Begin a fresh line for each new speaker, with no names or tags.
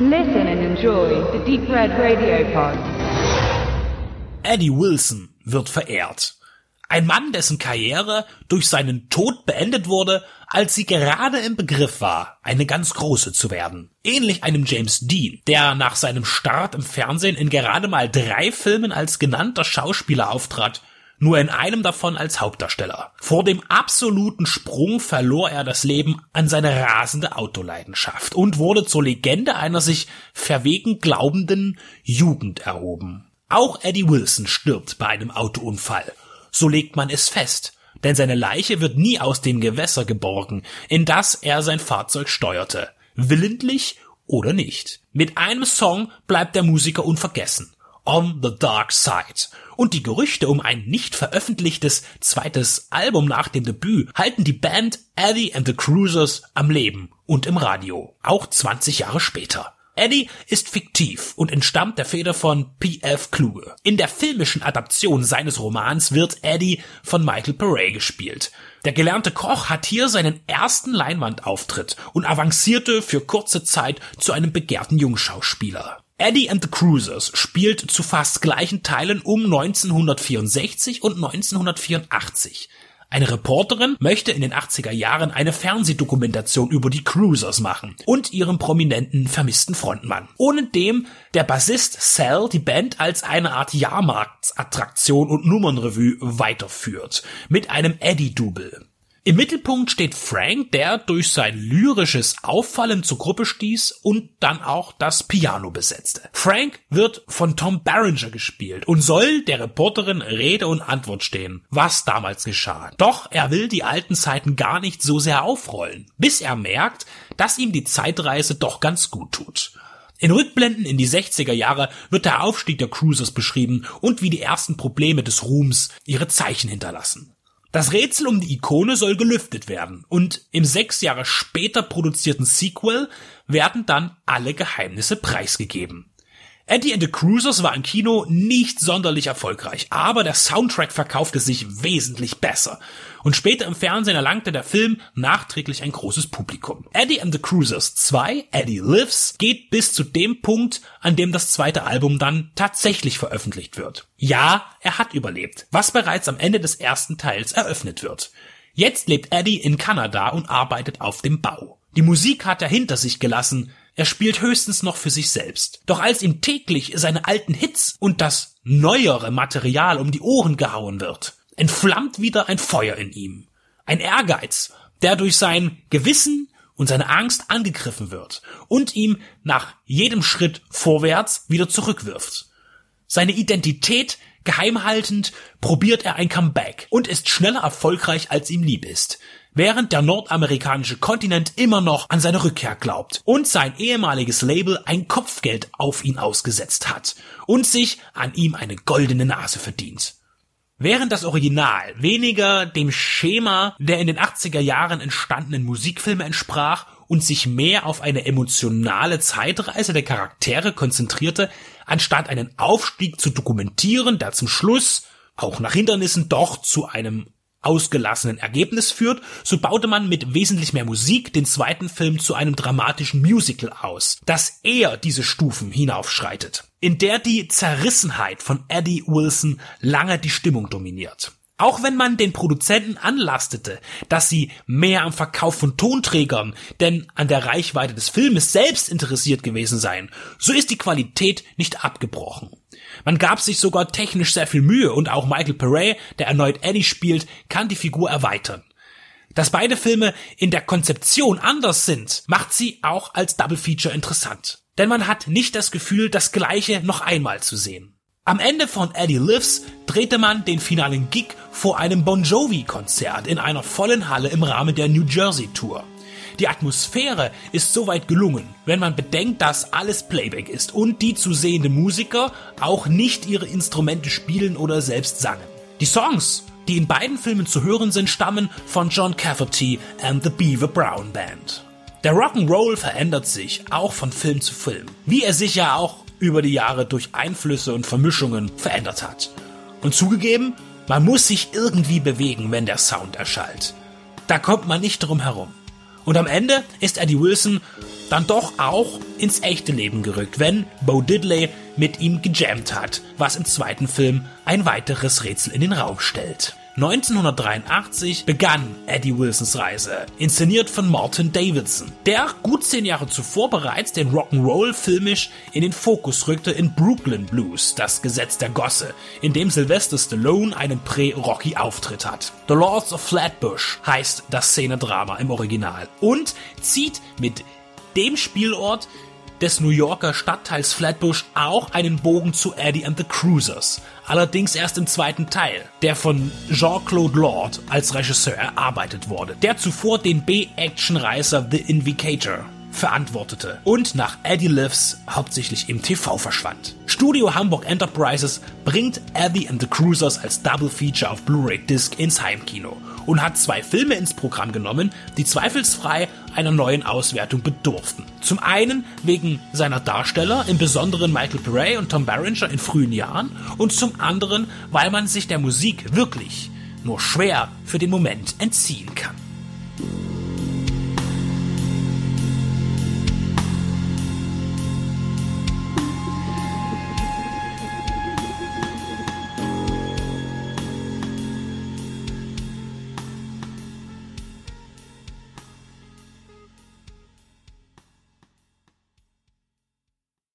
Listen and enjoy the Deep Red Radio Pod.
Eddie Wilson wird verehrt. Ein Mann, dessen Karriere durch seinen Tod beendet wurde, als sie gerade im Begriff war, eine ganz große zu werden. Ähnlich einem James Dean, der nach seinem Start im Fernsehen in gerade mal drei Filmen als genannter Schauspieler auftrat, nur in einem davon als Hauptdarsteller. Vor dem absoluten Sprung verlor er das Leben an seine rasende Autoleidenschaft und wurde zur Legende einer sich verwegen glaubenden Jugend erhoben. Auch Eddie Wilson stirbt bei einem Autounfall. So legt man es fest, denn seine Leiche wird nie aus dem Gewässer geborgen, in das er sein Fahrzeug steuerte, willentlich oder nicht. Mit einem Song bleibt der Musiker unvergessen. On the Dark Side. Und die Gerüchte um ein nicht veröffentlichtes zweites Album nach dem Debüt halten die Band Eddie and the Cruisers am Leben und im Radio. Auch 20 Jahre später. Eddie ist fiktiv und entstammt der Feder von P.F. Kluge. In der filmischen Adaption seines Romans wird Eddie von Michael Paré gespielt. Der gelernte Koch hat hier seinen ersten Leinwandauftritt und avancierte für kurze Zeit zu einem begehrten Jungschauspieler. Eddie and the Cruisers spielt zu fast gleichen Teilen um 1964 und 1984. Eine Reporterin möchte in den 80er Jahren eine Fernsehdokumentation über die Cruisers machen und ihren prominenten vermissten Frontmann. Ohne dem der Bassist Sal die Band als eine Art Jahrmarktsattraktion und Nummernrevue weiterführt. Mit einem Eddie-Double. Im Mittelpunkt steht Frank, der durch sein lyrisches Auffallen zur Gruppe stieß und dann auch das Piano besetzte. Frank wird von Tom Barringer gespielt und soll der Reporterin Rede und Antwort stehen, was damals geschah. Doch er will die alten Zeiten gar nicht so sehr aufrollen, bis er merkt, dass ihm die Zeitreise doch ganz gut tut. In Rückblenden in die 60er Jahre wird der Aufstieg der Cruisers beschrieben und wie die ersten Probleme des Ruhms ihre Zeichen hinterlassen. Das Rätsel um die Ikone soll gelüftet werden und im sechs Jahre später produzierten Sequel werden dann alle Geheimnisse preisgegeben. Eddie and the Cruisers war im Kino nicht sonderlich erfolgreich, aber der Soundtrack verkaufte sich wesentlich besser. Und später im Fernsehen erlangte der Film nachträglich ein großes Publikum. Eddie and the Cruisers 2, Eddie Lives, geht bis zu dem Punkt, an dem das zweite Album dann tatsächlich veröffentlicht wird. Ja, er hat überlebt, was bereits am Ende des ersten Teils eröffnet wird. Jetzt lebt Eddie in Kanada und arbeitet auf dem Bau. Die Musik hat er hinter sich gelassen, er spielt höchstens noch für sich selbst. Doch als ihm täglich seine alten Hits und das neuere Material um die Ohren gehauen wird, entflammt wieder ein Feuer in ihm. Ein Ehrgeiz, der durch sein Gewissen und seine Angst angegriffen wird und ihm nach jedem Schritt vorwärts wieder zurückwirft. Seine Identität geheim haltend probiert er ein Comeback und ist schneller erfolgreich als ihm lieb ist während der nordamerikanische Kontinent immer noch an seine Rückkehr glaubt und sein ehemaliges Label ein Kopfgeld auf ihn ausgesetzt hat und sich an ihm eine goldene Nase verdient. Während das Original weniger dem Schema der in den 80er Jahren entstandenen Musikfilme entsprach und sich mehr auf eine emotionale Zeitreise der Charaktere konzentrierte, anstatt einen Aufstieg zu dokumentieren, der zum Schluss auch nach Hindernissen doch zu einem ausgelassenen Ergebnis führt, so baute man mit wesentlich mehr Musik den zweiten Film zu einem dramatischen Musical aus, das eher diese Stufen hinaufschreitet, in der die Zerrissenheit von Eddie Wilson lange die Stimmung dominiert. Auch wenn man den Produzenten anlastete, dass sie mehr am Verkauf von Tonträgern, denn an der Reichweite des Filmes selbst interessiert gewesen seien, so ist die Qualität nicht abgebrochen. Man gab sich sogar technisch sehr viel Mühe und auch Michael Pare, der erneut Eddie spielt, kann die Figur erweitern. Dass beide Filme in der Konzeption anders sind, macht sie auch als Double Feature interessant. Denn man hat nicht das Gefühl, das Gleiche noch einmal zu sehen. Am Ende von Eddie Lives drehte man den finalen Gig vor einem Bon Jovi Konzert in einer vollen Halle im Rahmen der New Jersey Tour. Die Atmosphäre ist soweit gelungen, wenn man bedenkt, dass alles Playback ist und die zu sehende Musiker auch nicht ihre Instrumente spielen oder selbst sangen. Die Songs, die in beiden Filmen zu hören sind, stammen von John Cafferty and the Beaver Brown Band. Der Rock'n'Roll verändert sich auch von Film zu Film, wie er sich ja auch über die Jahre durch Einflüsse und Vermischungen verändert hat. Und zugegeben, man muss sich irgendwie bewegen, wenn der Sound erschallt. Da kommt man nicht drum herum. Und am Ende ist Eddie Wilson dann doch auch ins echte Leben gerückt, wenn Bo Diddley mit ihm gejammt hat, was im zweiten Film ein weiteres Rätsel in den Raum stellt. 1983 begann Eddie Wilsons Reise, inszeniert von Martin Davidson, der gut zehn Jahre zuvor bereits den Rock'n'Roll filmisch in den Fokus rückte in Brooklyn Blues, das Gesetz der Gosse, in dem Sylvester Stallone einen Prä-Rocky-Auftritt hat. The Lords of Flatbush heißt das Szenedrama im Original und zieht mit dem Spielort des New Yorker Stadtteils Flatbush auch einen Bogen zu Eddie and the Cruisers, allerdings erst im zweiten Teil, der von Jean-Claude Lord als Regisseur erarbeitet wurde, der zuvor den B-Action-Reißer The Invicator verantwortete und nach Eddie Lives hauptsächlich im TV verschwand. Studio Hamburg Enterprises bringt Eddie and the Cruisers als Double Feature auf Blu-ray Disc ins Heimkino und hat zwei Filme ins Programm genommen, die zweifelsfrei einer neuen Auswertung bedurften. Zum einen wegen seiner Darsteller, im Besonderen Michael Pere und Tom Barringer in frühen Jahren und zum anderen, weil man sich der Musik wirklich nur schwer für den Moment entziehen kann.